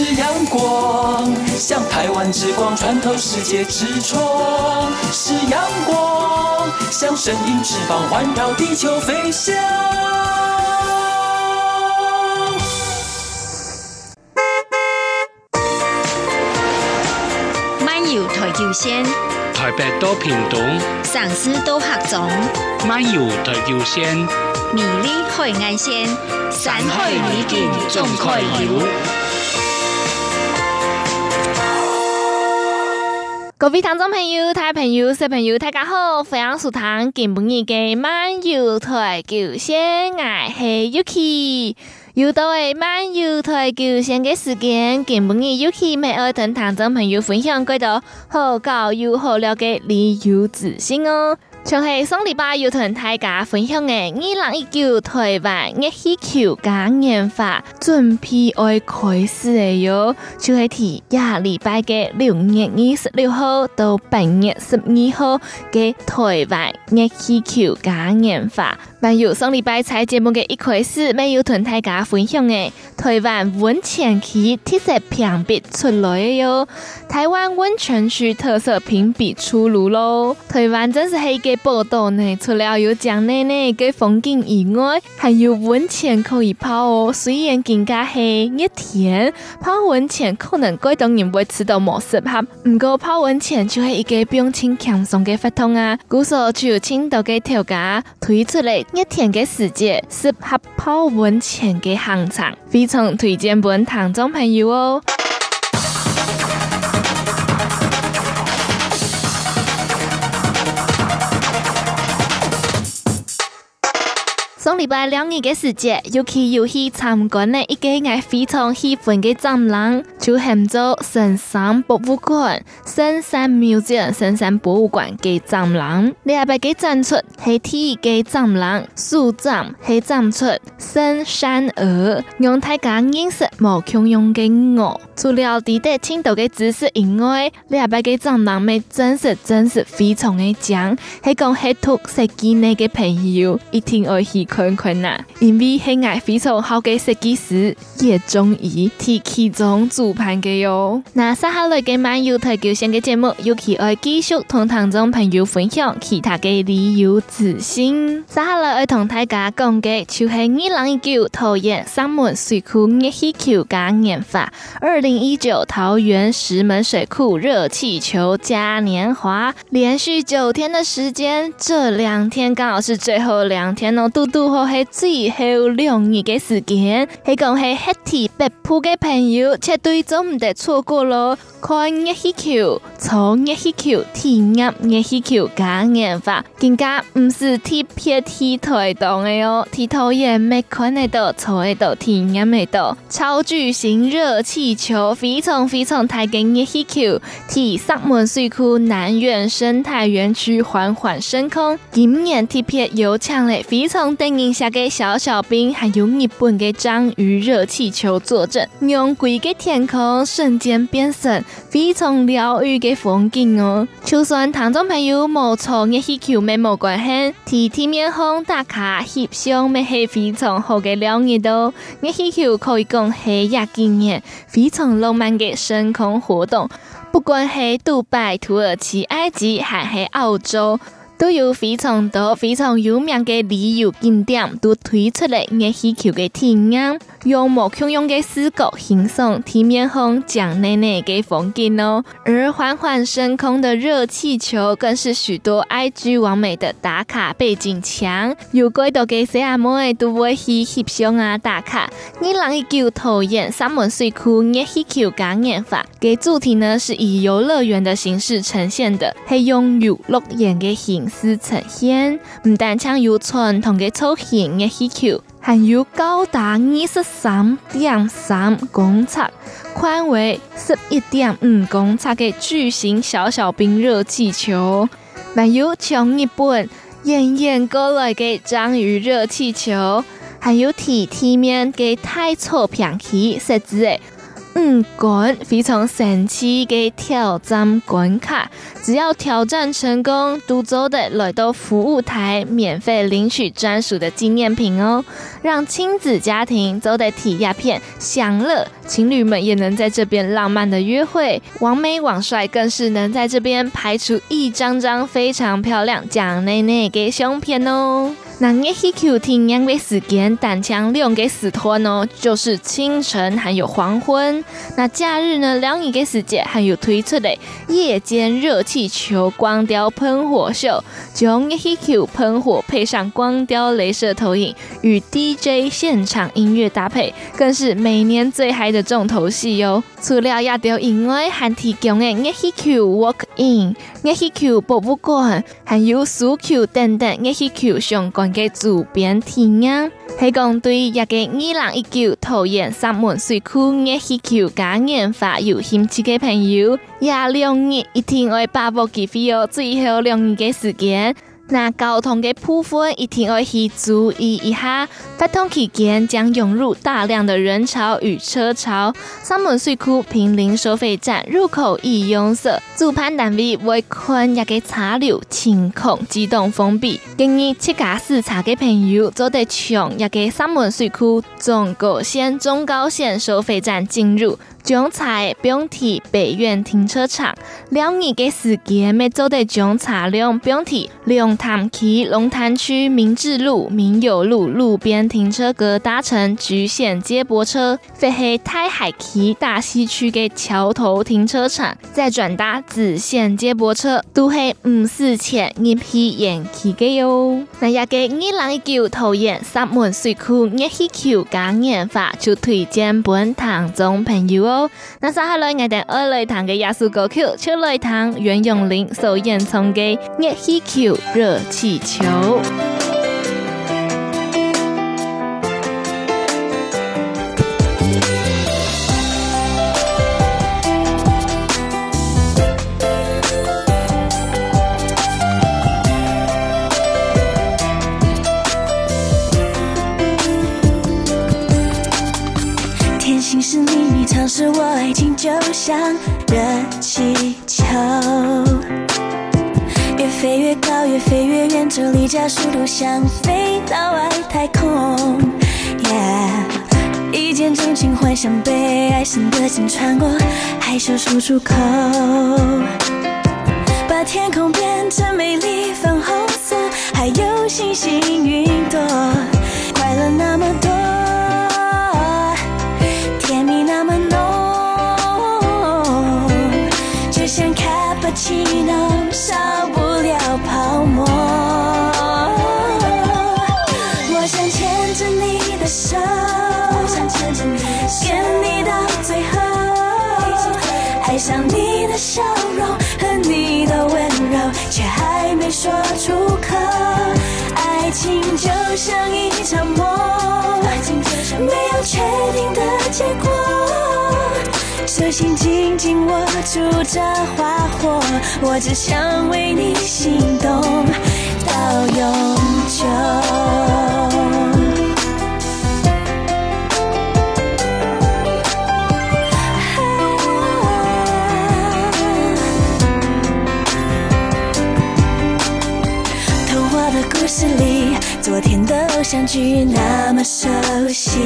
是阳光，像台湾之光穿透世界之窗；是阳光，像神鹰翅膀环绕地球飞翔。慢游台九线，台北到屏东，上师到合总，慢游台九线，美丽海岸线，山海美景总可游。各位听众朋友、大朋友、小朋友，大家好，欢迎收听今日的漫游台球线，我是 Yuki。又到诶漫游台球线嘅时间，今晡日 Yuki 每爱同听众朋友分享几多好搞又好料嘅旅游资讯哦。像系上礼拜要同大家分享嘅二零一九台湾热气球嘉年华准备要开始嘅哟，就系提亚礼拜嘅六月二十六号到八月十二号嘅台湾热气球嘉年华。还有上礼拜采节目嘅一开始，没有同大家分享嘅台湾温泉区特色评比出来哟，台湾温泉区特色评比出炉喽。台湾真是系个宝岛呢，除了有江内内嘅风景以外，还有温泉可以泡哦。虽然更加系热天，泡温泉可能过冬人会吃到冇适合，不过泡温泉就系一个不用轻轻松嘅活动啊。故说就青岛嘅调价推出来。一天嘅时间，适合泡温泉嘅行程，非常推荐本听众朋友哦。上礼拜两日嘅时节，尤其有去参观呢一个我非常喜欢嘅展览，就叫做深山博物馆、深山 Museum、深山博物馆嘅展览。你阿伯嘅展出系第一个展览，首展系展出深山鹅，让大家认识毛孔用嘅鹅。除了地得青岛嘅知识以外，你阿伯嘅展览咪真实真实非常嘅讲，系讲系读设计呢嘅朋友一定会喜。困困难，因为系爱非常好嘅设计师，叶中意替其中主办嘅哟。那接下来嘅漫游台九线嘅节目，尤其爱继续同听众朋友分享其他嘅旅游资讯。接下来爱同大家讲嘅，就系二零一九桃园石门水库热气球嘉年华，二零一九桃园石门水库热气球嘉年华，连续九天的时间，这两天刚好是最后两天哦，嘟嘟。好系最后两日嘅时间，系讲系黑体北铺嘅朋友，绝对就唔得错过咯。看热气球，坐热气球，体验热气球嘉年华，更加唔是特别体台东嘅哟，体头也没看得到，坐得到，体验得到。超巨型热气球，非常非常大嘅热气球，替石门水库南苑生态园区缓缓升空。今年特别有抢咧，非常等。影下个小小兵，还有日本的章鱼热气球坐镇，让整个天空瞬间变成，非常疗愈嘅风景哦。就算听众朋友无坐热气球，没冇关系，替天面红打卡翕相，咪系非常好嘅疗愈的。热气球可以讲系亚纪念非常浪漫嘅升空活动，不管系杜拜、土耳其、埃及，还系澳洲。都有非常多非常有名嘅旅游景点，都推出来热气球嘅体验，用毛孔用嘅视角欣赏天面红江内内嘅风景哦。而缓缓升空的热气球，更是许多 IG 网美的打卡背景墙。有几多嘅小阿妹都会去翕相啊打卡。二零一九桃园石门水库热气球嘉年华嘅主题呢，是以游乐园的形式呈现的，系用游乐园嘅形。式呈现，唔但将游船统嘅造型热气球，含有高达二十三点三公尺、宽为十一点五公尺的巨型小小冰热气球，还有从日本远远过来的章鱼热气球，还有体体面嘅太粗平起设置的。五关非常神奇的挑战关卡，只要挑战成功，都走得来到服务台，免费领取专属的纪念品哦，让亲子家庭走得体验片享乐，情侣们也能在这边浪漫的约会，王美网帅更是能在这边拍出一张张非常漂亮、讲内内给胸片哦。那热气球体验的时间，单枪两个时段哦，就是清晨还有黄昏。那假日呢，两个时间还有推出的夜间热气球光雕喷火秀，将热气球喷火配上光雕镭射投影与 DJ 现场音乐搭配，更是每年最嗨的重头戏哟。除了亚洲以外，还提供的热气球 Walk In、热气球博物馆，还有苏球等等热气球相关的周边体验。系讲对一个二零一九桃园三门水库热气球嘉年华有兴趣的朋友，廿两日一天会把握机会哦，最后两日的时间。那交通的部分一定要去注意一下，活动期间将涌入大量的人潮与车潮。三门水库坪林收费站入口已拥塞，主办单位会看一个车流情况，自动封闭。建议七驾视察的朋友，做得从一个三门水库中高线、中高线收费站进入。将在标题北苑停车场，两日嘅时间，每做得将车辆标题龙潭区龙潭区明治路、明友路路边停车格搭乘橘线接驳车，飞去太海区大溪区嘅桥头停车场，再转搭子线接驳车，都系五四千入去园区嘅哟。那一个二零一九桃园三门水库热气球嘉年华就推荐本堂中朋友哦。那接下来我哋二类堂嘅亚苏歌曲，超雷堂袁咏琳首演唱嘅《热气球热气球》。是我爱情就像热气球，越飞越高，越飞越远，这离家速度像飞到外太空。Yeah，一见钟情，幻想被爱神的心穿过，害羞说出口，把天空变成美丽粉红色，还有星星云朵，快乐那么多。说出口。爱情就像一场梦，没有确定的结果。手心紧紧握住这花火，我只想为你心动到永句那么熟悉。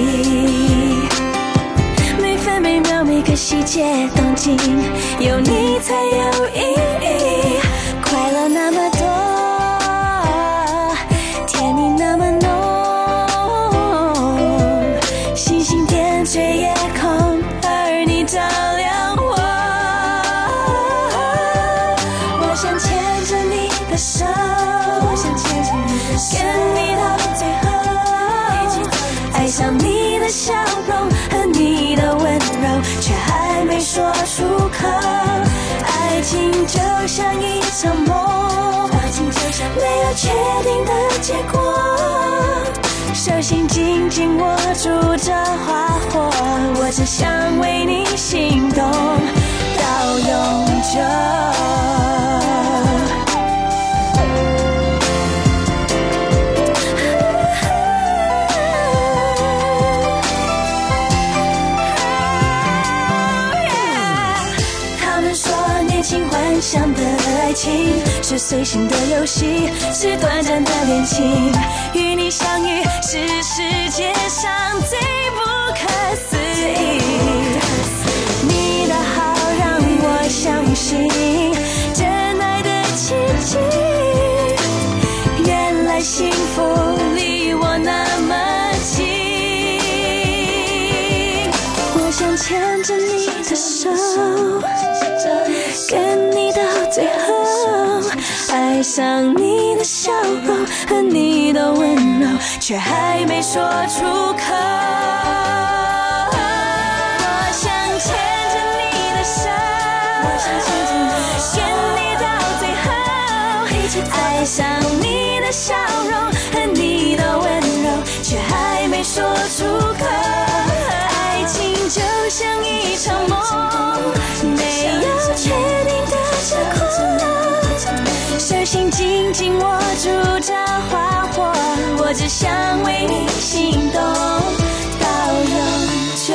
每分每秒每个细节动静，有你才有意义。像一场梦，没有确定的结果。手心紧紧握住这花火，我只想为你心动到永久。想的爱情，是随性的游戏，是短暂的恋情。与你相遇是世界上最不可思议，你的好让我相信真爱的奇迹。原来幸福离我那么近，我想牵着你的手。跟爱上你的笑容和你的温柔，却还没说出口。我想牵着你的手，牵你到最后，一起爱上你的笑容和你的温柔，却还没说出口。爱情就像一场梦，没有确。手心紧紧握住这花火，我只想为你心动到永久。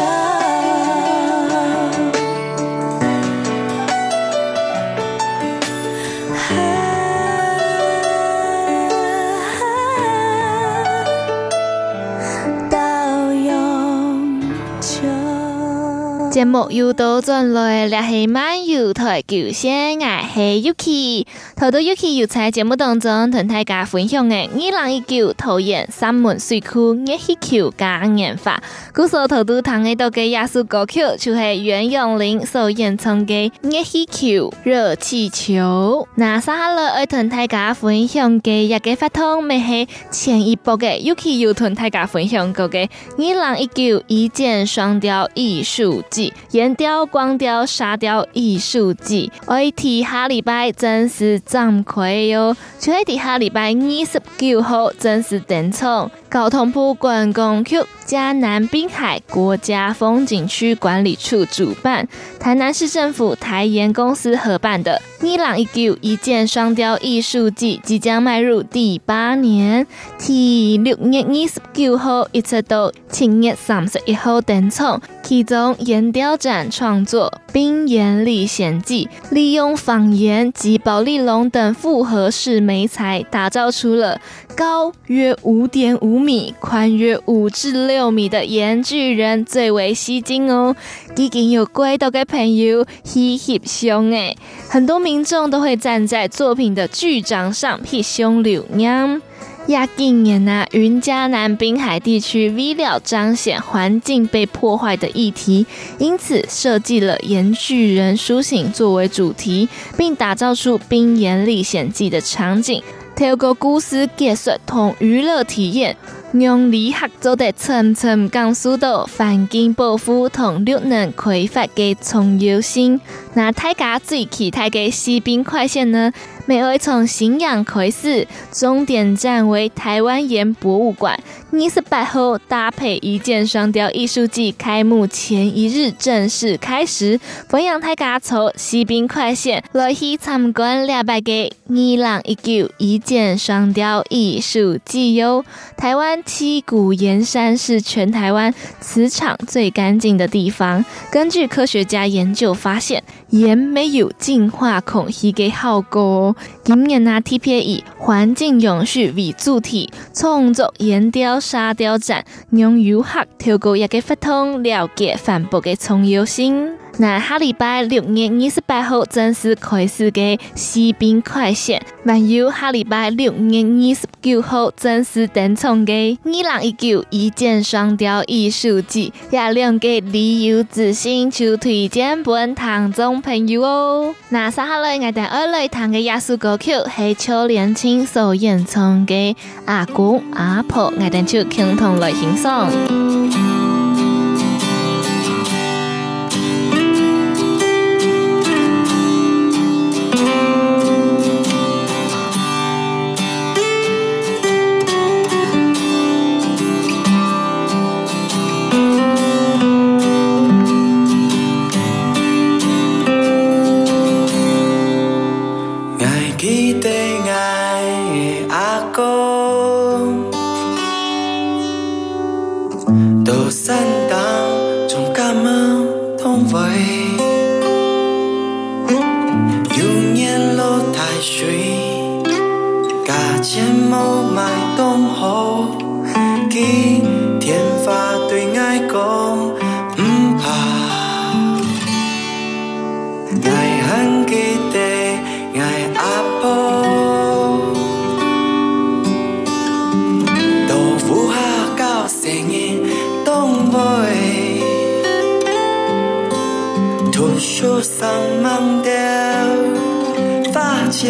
节目又到转来，联系漫游台九线，我是 Yuki。头度 Yuki 又在节目当中同大家分享嘅二零一九桃园三门水库热气球嘉年华。故所头度弹嘅到嘅艺术歌曲，就系袁咏琳所演唱嘅热气球热气球。那接下来要同大家分享嘅一个活动，咪系前一波嘅 Yuki 又同大家分享过嘅二零一九一箭双雕艺术岩雕、光雕、沙雕艺术季，爱睇下礼拜正式展开哟，就喺下礼拜二十九号正式登场。交通部观光局、嘉南滨海国家风景区管理处主办，台南市政府台盐公司合办的二零一九一箭双雕艺术季即将迈入第八年，从六月二十九号一直到七月三十一号登场。其中雕展创作《冰岩历险记》，利用仿岩及保丽龙等复合式媒材，打造出了高约五点五米、宽约五至六米的岩巨人，最为吸睛哦。已经有归到的朋友翕翕相诶，很多民众都会站在作品的巨掌上翕相留念。亚今年呢，云嘉南滨海地区为了彰显环境被破坏的议题，因此设计了岩巨人苏醒作为主题，并打造出《冰岩历险记》的场景，透过故事解说同娱乐体验，让旅客走得层层感受到环境保护同绿能开发的重要性。那大家最期待的西滨快线呢？每位从新阳开始，终点站为台湾盐博物馆。二十八号搭配一箭双雕艺术季开幕前一日正式开始，欢迎大家坐西滨快线来去参观两百个二零一九一箭双雕艺术季哟。台湾七股盐山是全台湾磁场最干净的地方。根据科学家研究发现，盐没有净化空气的效果。今年啊 TPA 以环境永续为主题，创作盐雕沙雕展，让游客透过一个活动了解环保的重要性。那下礼拜六月二十八号正式开始的西滨快线，还有下礼拜六月二十九号正式登场的二零一九一箭双雕艺术季，也两个旅游之星就推荐本听众朋友哦。那接下来我哋二来弹嘅艺术歌曲系邱连青所演唱嘅阿公阿婆，我哋就共同来欣赏。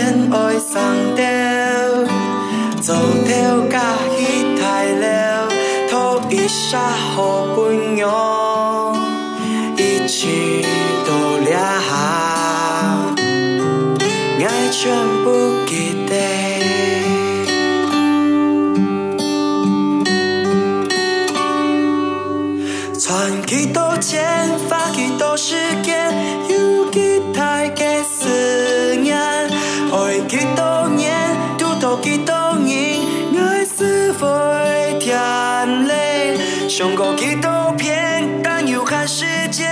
and 上，过几多遍，但要看世界，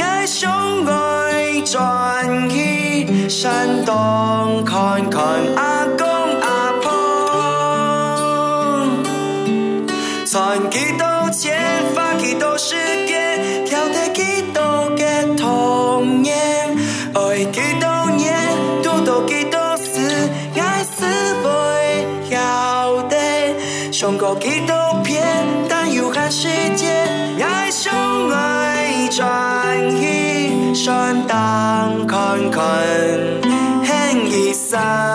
爱相爱转去，山东看看阿很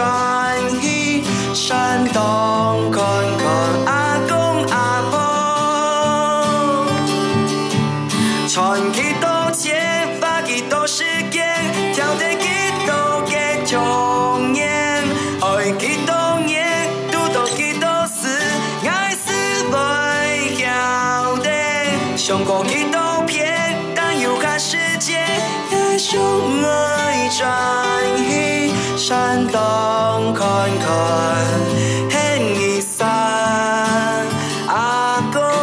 爱节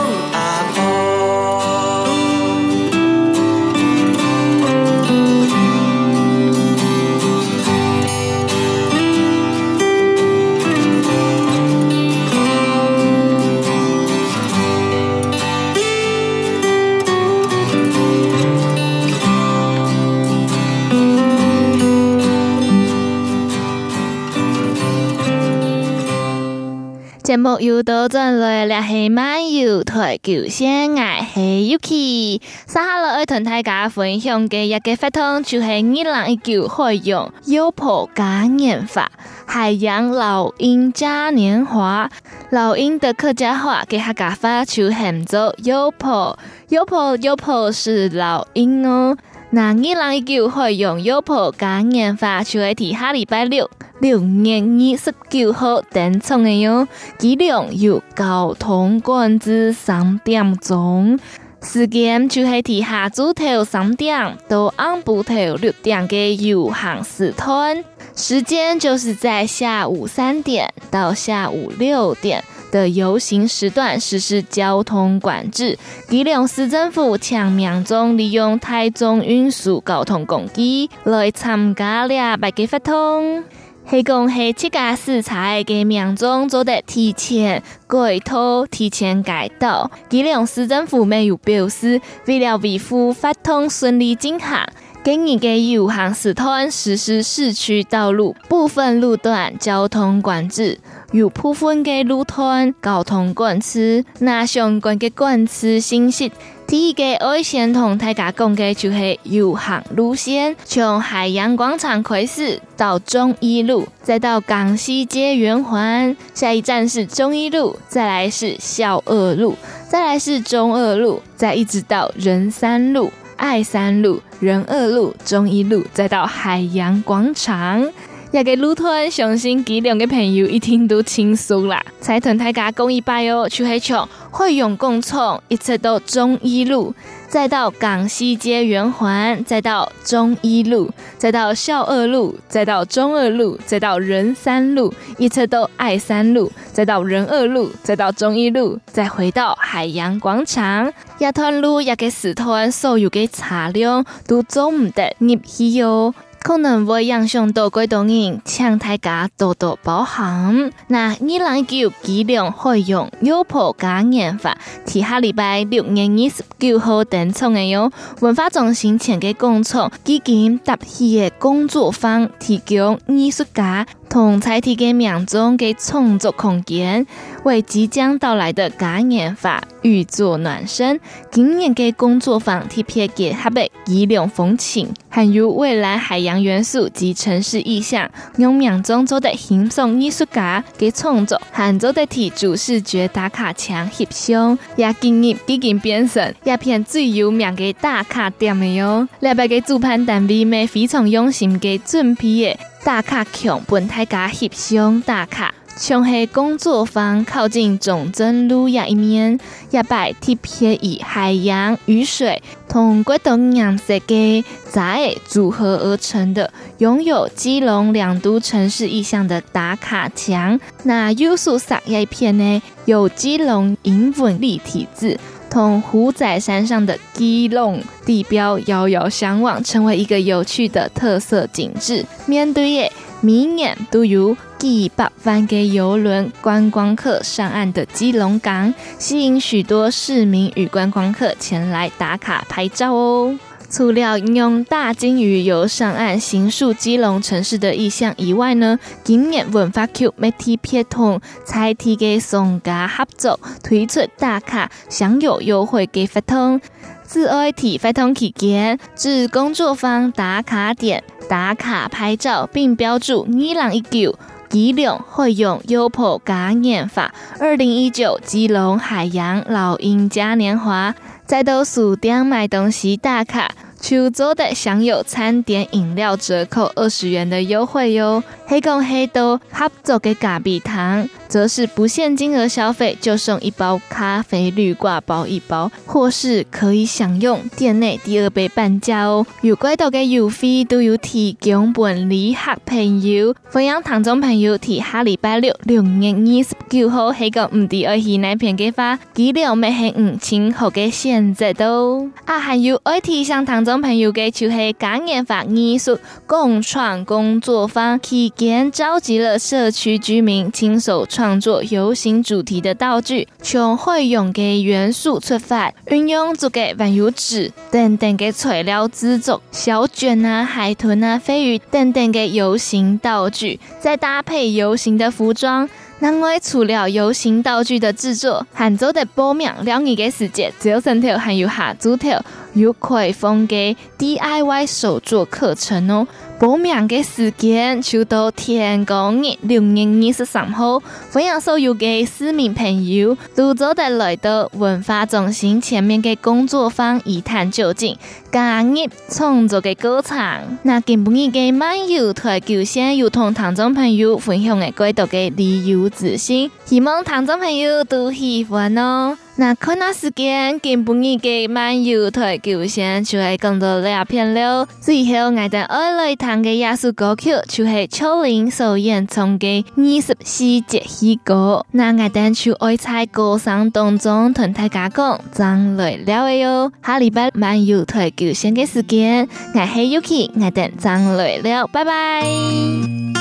目又到转来了，系漫游台九线，我系 Yuki。接下来要同大家分享嘅一个活动，就系二零一九海洋优普嘉年华，海洋老鹰嘉年华。老鹰的客家话给客家话就喊做优普，优普优普是老鹰哦。那二零一九海洋优普嘉年华就会喺下礼拜六。六月二十九号登场的哟，机量由交通管制三点钟。时间就系喺下昼头三点到暗晡头六点嘅游行时段，时间就是在下午三点到下午六点的游行时段实施交通管制。基隆市政府请命中利用台中运输交通工具来参加了白给发通。系讲系七家四彩嘅民众做得提前改道、提前改道。基隆市政府没有表示，为了维护发通顺利进行，今日嘅游行时段实施市区道路部分路段交通管制，有部分嘅路段交通管制。那相关嘅管制信息。第一个我先同大家讲嘅就是游行路线，从海洋广场开始到中一路，再到港西街圆环，下一站是中一路，再来是校二路，再来是中二路，再一直到仁三路、爱三路、仁二路、中一路，再到海洋广场。也给路团相信机两个朋友一听都轻松啦。才同大家讲一拜哦，就系从惠永广场一直到忠义路，再到港西街圆环，再到忠义路，再到孝二路，再到中二路，再到仁三路，一直到爱三路，再到仁二路，再到中一路，再回到海洋广场。一段路也给四团所有嘅车辆都走唔得入去哟。可能会影响到几多人，请大家多多包涵。那二零一九基隆惠永优破嘉年华，提下礼拜六月二十九号登场的哟。文化中心前嘅工厂，基金搭起嘅工作坊，提供艺术家同在地嘅民众嘅创作空间，为即将到来的嘉年华预做暖身。今年嘅工作坊特别结合嘅基隆风情，还有未来海洋元素及城市意象，用民众做的轻松艺术家给创作，和做的体主视觉打卡墙翕相，也进入基金变成一片最有名的打卡点嘅哟。礼拜嘅主办单位们非常用心给准备的。打卡墙本台加翕相打卡，像系工作坊靠近中正路亚一面，一摆特别以海洋、雨水同各种颜色嘅彩组合而成的，拥有基隆两都城市意象的打卡墙。那右手上一片呢，有基隆英文立体字，同虎仔山上的基隆地标遥遥相望，成为一个有趣的特色景致。面对的每年都有几百万个游轮观光客上岸的基隆港，吸引许多市民与观光客前来打卡拍照哦。除了用大鲸鱼游上岸，形塑基隆城市的意象以外呢，今年文化局媒体协同在地嘅商家合作，推出打卡享有优惠嘅活动。自爱体活动期间，至工作坊打卡点打卡拍照，并标注二零一九吉隆惠永优普嘉年华、二零一九基隆海洋老鹰嘉年华。再到书店买东西打卡，就做得享有餐点饮料折扣二十元的优惠哟。黑工黑豆合作嘅咖啡糖，则是不限金额消费就送一包咖啡滤挂包一包，或是可以享用店内第二杯半价哦。有几多嘅邮费都有提供本旅客朋友，欢迎听众朋友提下礼拜六六月二十九号黑工唔地爱去那片嘅话，记得买系五千号嘅选择都。啊，还有爱提上听众朋友嘅就系感染法艺术共创工作坊期间召集了社区居民亲手创作游行主题的道具，从会用嘅元素出发，运用竹嘅万有纸等等嘅材料制作小卷啊、海豚啊、飞鱼等等嘅游行道具，再搭配游行的服装。另外，除了游行道具的制作，还做的报名两年的时间，只有上头还有下组头有可以风格 DIY 手作课程哦。报名嘅时间就到天公日六月二十三号，欢迎所有嘅市民朋友都做得来到文化中心前面嘅工作坊一探究竟。加入创作嘅歌唱，那今晡日嘅漫游台球线有同听众朋友分享嘅几多嘅旅游资讯，希望听众朋友都喜欢哦。那看那时间，今晡日嘅漫游台球线就系更多两片了。最后我哋爱来弹嘅艺术歌曲，就系秋玲所演唱嘅二十四节气歌。那我哋就爱在歌声当中同大家讲，张来了嘅哟。下礼拜漫游台球线嘅时间，我系 Yuki，我哋张来了，拜拜。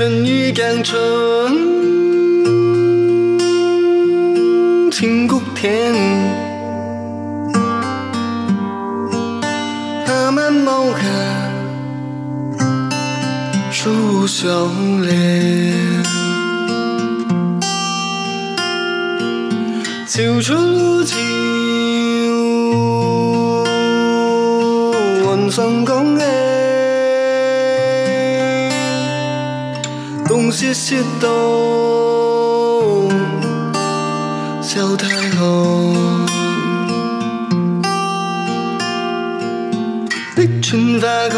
春雨江春，清谷田，阿曼毛卡，树相连，秋春谢谢冬，小太阳。立春花开，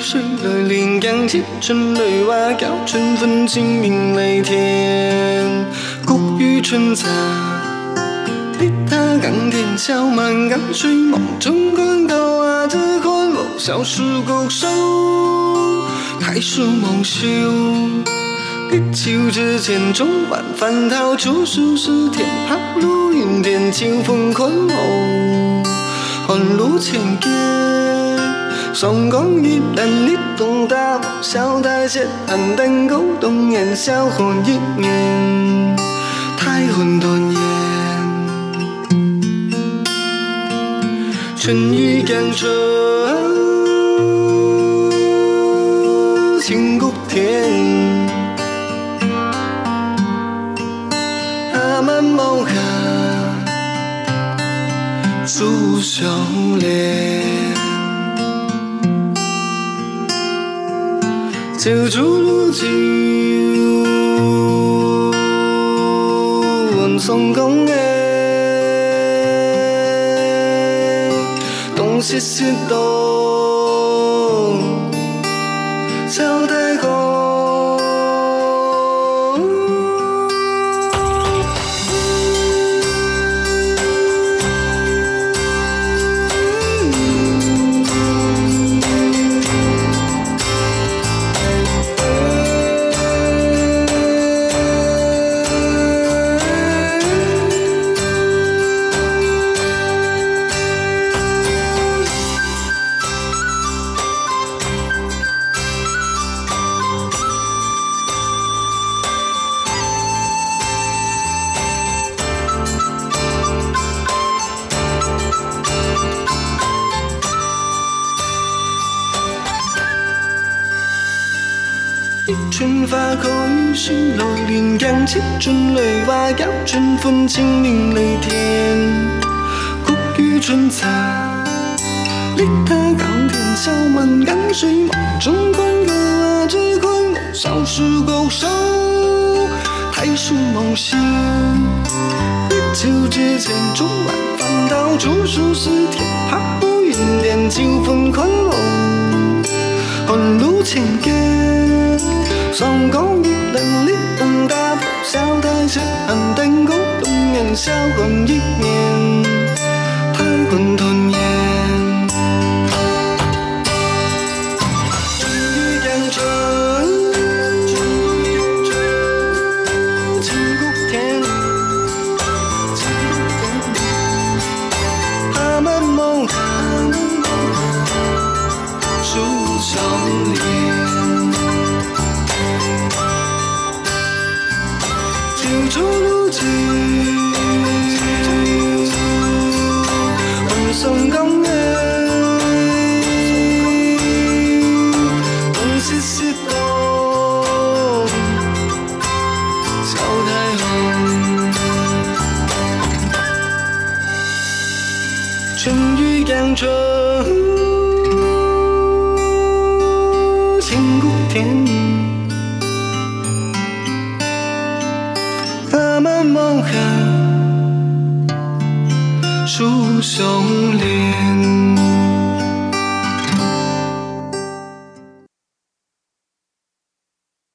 水来连江接春雷蛙叫，春分清明泪天，谷雨春茶，立他港田小满江水梦中观高啊，这宽我小树高手，太树梦秀。立秋之前，中晚翻桃出树时，天抛陆云天，清风宽厚，寒露千劫。松江一篮立冬大，小台斜寒灯勾动烟，小火一面，太混团圆。春雨江春，笑脸，酒竹如酒，晚松公园，冬歇歇冬，春雷蛙叫，春分清明泪天，谷雨春茶，立他港田小满江水梦中观歌啊，只困我小树高手，太树梦秀。立秋之前，中晚翻桃出树时，天抛陆云天，秋风宽厚，寒露千劫，松江一篮立冬大。小台斜寒灯勾动烟，小火一面，太混团圆。